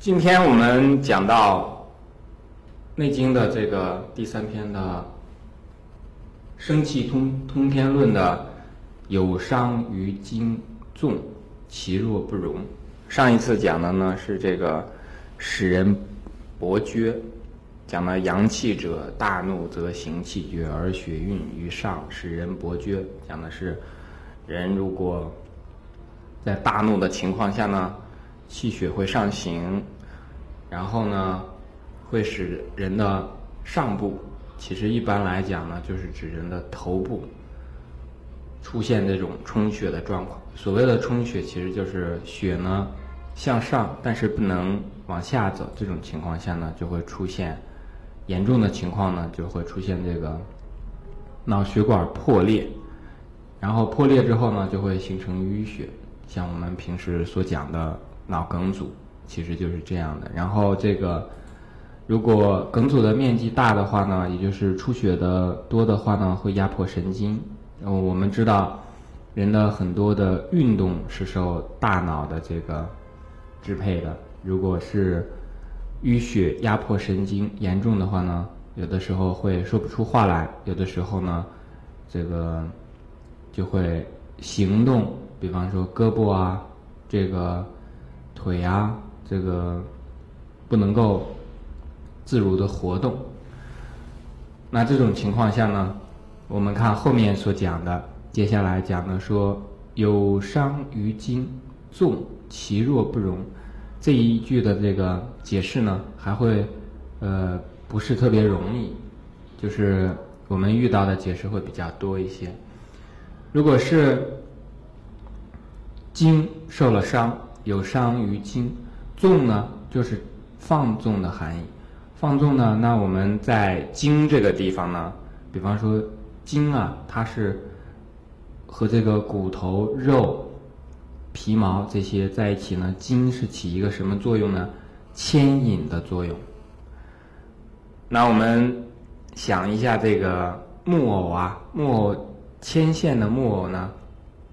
今天我们讲到《内经》的这个第三篇的《生气通通天论》的“有伤于筋纵，其弱不容”。上一次讲的呢是这个使人搏厥，讲了阳气者大怒则行气绝，而血运于上，使人搏厥。讲的是人如果在大怒的情况下呢。气血会上行，然后呢，会使人的上部，其实一般来讲呢，就是指人的头部出现这种充血的状况。所谓的充血，其实就是血呢向上，但是不能往下走。这种情况下呢，就会出现严重的情况呢，就会出现这个脑血管破裂，然后破裂之后呢，就会形成淤血，像我们平时所讲的。脑梗阻其实就是这样的。然后这个，如果梗阻的面积大的话呢，也就是出血的多的话呢，会压迫神经。然后我们知道，人的很多的运动是受大脑的这个支配的。如果是淤血压迫神经严重的话呢，有的时候会说不出话来，有的时候呢，这个就会行动，比方说胳膊啊，这个。腿呀，这个不能够自如的活动。那这种情况下呢，我们看后面所讲的，接下来讲的说有伤于筋，纵其弱不容。这一句的这个解释呢，还会呃不是特别容易，就是我们遇到的解释会比较多一些。如果是筋受了伤。有伤于筋，纵呢就是放纵的含义。放纵呢，那我们在筋这个地方呢，比方说筋啊，它是和这个骨头、肉、皮毛这些在一起呢，筋是起一个什么作用呢？牵引的作用。那我们想一下这个木偶啊，木偶牵线的木偶呢？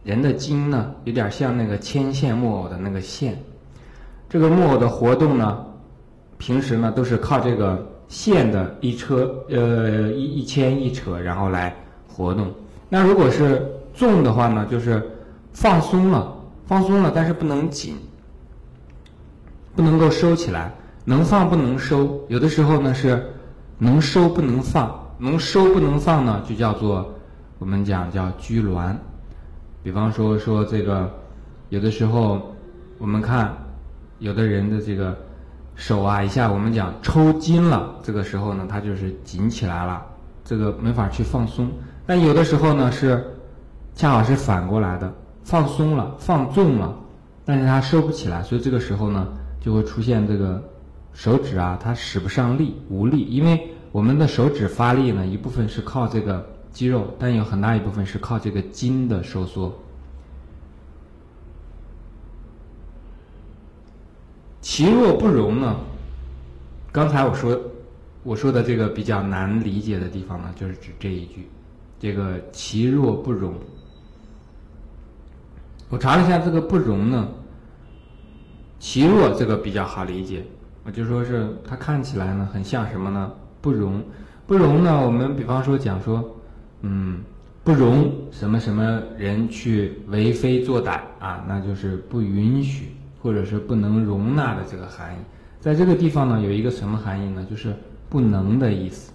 人的筋呢，有点像那个牵线木偶的那个线。这个木偶的活动呢，平时呢都是靠这个线的一车呃一一牵一扯，然后来活动。那如果是纵的话呢，就是放松了，放松了，但是不能紧，不能够收起来，能放不能收。有的时候呢是能收不能放，能收不能放呢，就叫做我们讲叫拘挛。比方说说这个，有的时候我们看有的人的这个手啊，一下我们讲抽筋了，这个时候呢，它就是紧起来了，这个没法去放松。但有的时候呢，是恰好是反过来的，放松了，放纵了，但是它收不起来，所以这个时候呢，就会出现这个手指啊，它使不上力，无力。因为我们的手指发力呢，一部分是靠这个。肌肉，但有很大一部分是靠这个筋的收缩。其弱不容呢？刚才我说我说的这个比较难理解的地方呢，就是指这一句，这个其弱不容。我查了一下这个不容呢，其弱这个比较好理解，我就说是它看起来呢很像什么呢？不容，不容呢？我们比方说讲说。嗯，不容什么什么人去为非作歹啊，那就是不允许或者是不能容纳的这个含义。在这个地方呢，有一个什么含义呢？就是不能的意思。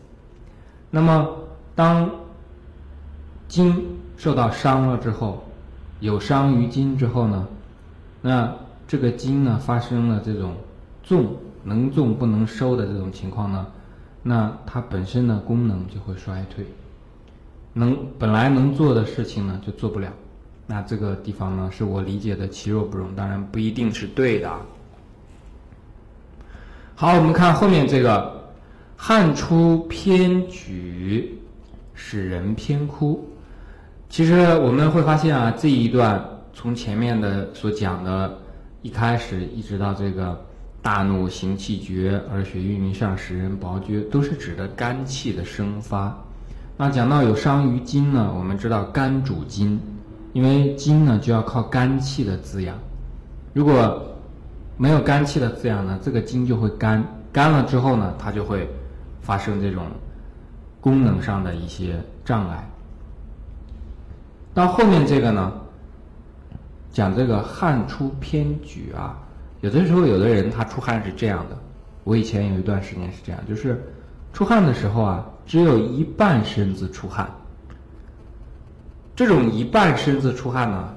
那么，当筋受到伤了之后，有伤于筋之后呢，那这个筋呢发生了这种纵能纵不能收的这种情况呢，那它本身的功能就会衰退。能本来能做的事情呢，就做不了。那这个地方呢，是我理解的其弱不容，当然不一定是对的。好，我们看后面这个“汗出偏举，使人偏枯”。其实我们会发现啊，这一段从前面的所讲的，一开始一直到这个“大怒行气绝，而血运于上，使人薄厥”，都是指的肝气的生发。那讲到有伤于筋呢，我们知道肝主筋，因为筋呢就要靠肝气的滋养。如果没有肝气的滋养呢，这个筋就会干，干了之后呢，它就会发生这种功能上的一些障碍。到后面这个呢，讲这个汗出偏举啊，有的时候有的人他出汗是这样的，我以前有一段时间是这样，就是出汗的时候啊，只有一半身子出汗。这种一半身子出汗呢，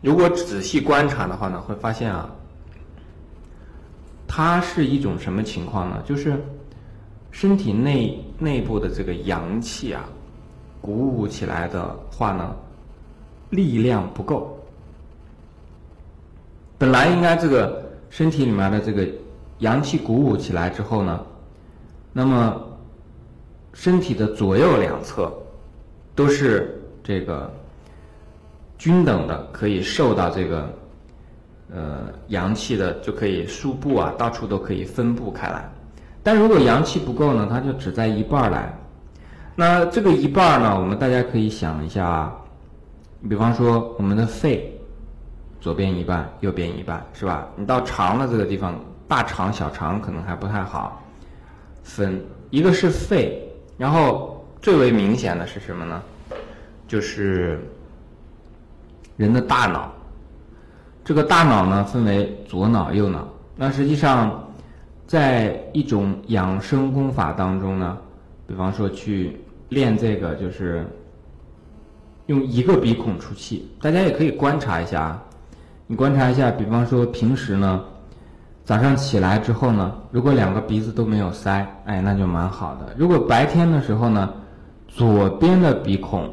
如果仔细观察的话呢，会发现啊，它是一种什么情况呢？就是身体内内部的这个阳气啊，鼓舞起来的话呢，力量不够。本来应该这个身体里面的这个阳气鼓舞起来之后呢，那么。身体的左右两侧都是这个均等的，可以受到这个呃阳气的，就可以输布啊，到处都可以分布开来。但如果阳气不够呢，它就只在一半来。那这个一半呢，我们大家可以想一下啊，比方说我们的肺，左边一半，右边一半，是吧？你到肠的这个地方，大肠、小肠可能还不太好分，一个是肺。然后最为明显的是什么呢？就是人的大脑。这个大脑呢，分为左脑、右脑。那实际上，在一种养生功法当中呢，比方说去练这个，就是用一个鼻孔出气。大家也可以观察一下啊，你观察一下，比方说平时呢。早上起来之后呢，如果两个鼻子都没有塞，哎，那就蛮好的。如果白天的时候呢，左边的鼻孔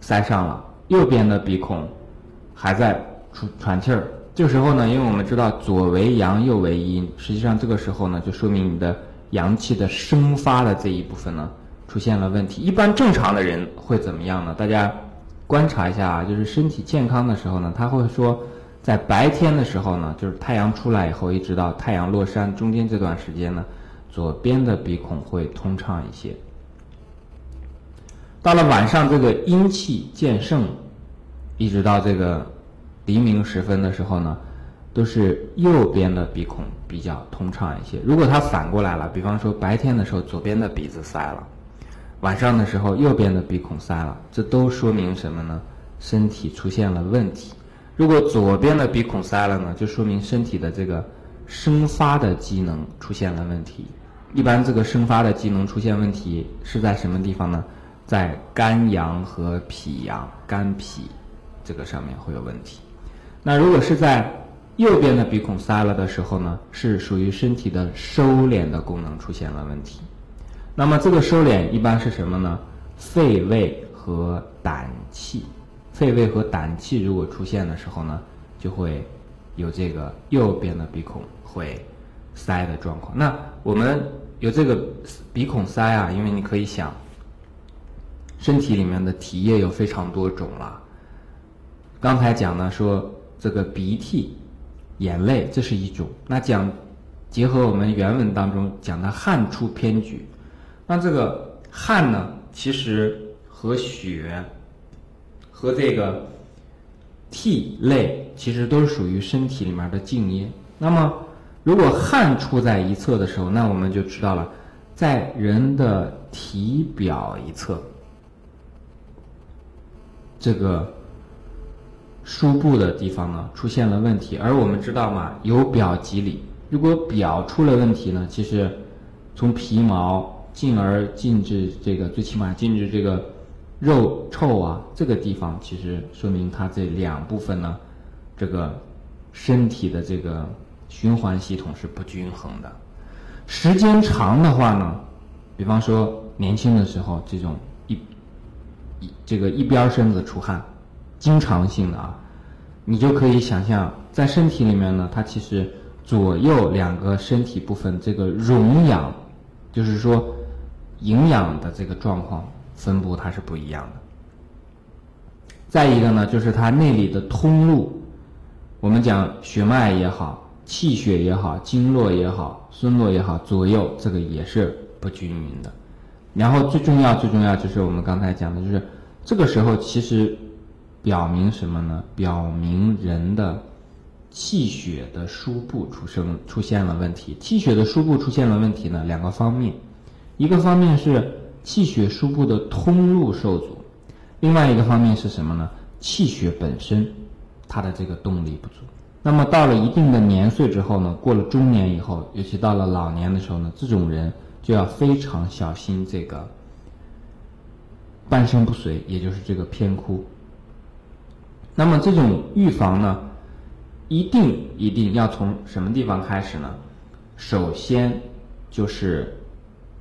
塞上了，右边的鼻孔还在出喘气儿，这时候呢，因为我们知道左为阳，右为阴，实际上这个时候呢，就说明你的阳气的生发的这一部分呢出现了问题。一般正常的人会怎么样呢？大家观察一下啊，就是身体健康的时候呢，他会说。在白天的时候呢，就是太阳出来以后，一直到太阳落山中间这段时间呢，左边的鼻孔会通畅一些。到了晚上，这个阴气渐盛，一直到这个黎明时分的时候呢，都是右边的鼻孔比较通畅一些。如果它反过来了，比方说白天的时候左边的鼻子塞了，晚上的时候右边的鼻孔塞了，这都说明什么呢？身体出现了问题。如果左边的鼻孔塞了呢，就说明身体的这个生发的机能出现了问题。一般这个生发的机能出现问题是在什么地方呢？在肝阳和脾阳、肝脾这个上面会有问题。那如果是在右边的鼻孔塞了的时候呢，是属于身体的收敛的功能出现了问题。那么这个收敛一般是什么呢？肺胃和胆气。肺胃和胆气如果出现的时候呢，就会有这个右边的鼻孔会塞的状况。那我们有这个鼻孔塞啊，因为你可以想，身体里面的体液有非常多种了。刚才讲呢说这个鼻涕、眼泪这是一种，那讲结合我们原文当中讲的汗出偏举，那这个汗呢其实和血。和这个涕泪其实都是属于身体里面的静液。那么，如果汗出在一侧的时候，那我们就知道了，在人的体表一侧，这个输布的地方呢出现了问题。而我们知道嘛，由表及里，如果表出了问题呢，其实从皮毛进而进至这个，最起码进至这个。肉臭啊，这个地方其实说明它这两部分呢，这个身体的这个循环系统是不均衡的。时间长的话呢，比方说年轻的时候这种一一这个一边身子出汗，经常性的啊，你就可以想象在身体里面呢，它其实左右两个身体部分这个溶氧，就是说营养的这个状况。分布它是不一样的。再一个呢，就是它内里的通路，我们讲血脉也好，气血也好，经络也好，孙络也好，左右这个也是不均匀的。然后最重要、最重要就是我们刚才讲的，就是这个时候其实表明什么呢？表明人的气血的输布出生出现了问题。气血的输布出现了问题呢，两个方面，一个方面是气血输布的通路受阻，另外一个方面是什么呢？气血本身它的这个动力不足。那么到了一定的年岁之后呢，过了中年以后，尤其到了老年的时候呢，这种人就要非常小心这个半身不遂，也就是这个偏枯。那么这种预防呢，一定一定要从什么地方开始呢？首先就是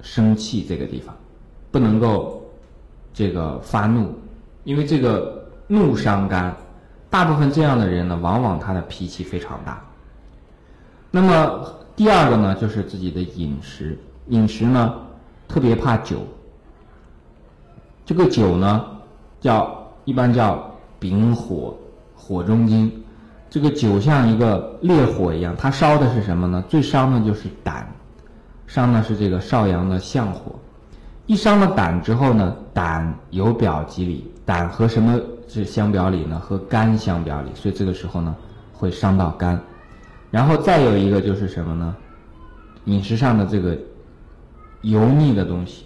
生气这个地方，不能够这个发怒，因为这个怒伤肝。大部分这样的人呢，往往他的脾气非常大。那么第二个呢，就是自己的饮食，饮食呢特别怕酒。这个酒呢，叫一般叫丙火，火中金。这个酒像一个烈火一样，它烧的是什么呢？最伤的就是胆，伤的是这个少阳的相火。一伤了胆之后呢，胆有表及里，胆和什么？是相表里呢，和肝相表里，所以这个时候呢会伤到肝。然后再有一个就是什么呢？饮食上的这个油腻的东西，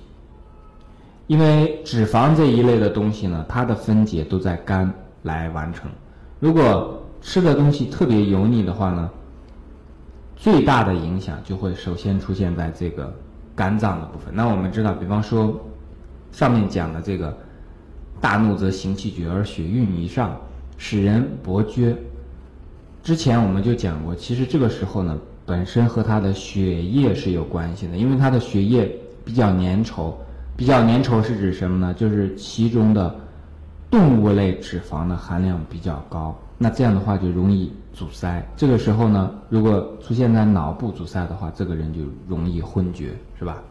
因为脂肪这一类的东西呢，它的分解都在肝来完成。如果吃的东西特别油腻的话呢，最大的影响就会首先出现在这个肝脏的部分。那我们知道，比方说上面讲的这个。大怒则行气绝而血运以上，使人勃厥。之前我们就讲过，其实这个时候呢，本身和他的血液是有关系的，因为他的血液比较粘稠。比较粘稠是指什么呢？就是其中的动物类脂肪的含量比较高。那这样的话就容易阻塞。这个时候呢，如果出现在脑部阻塞的话，这个人就容易昏厥，是吧？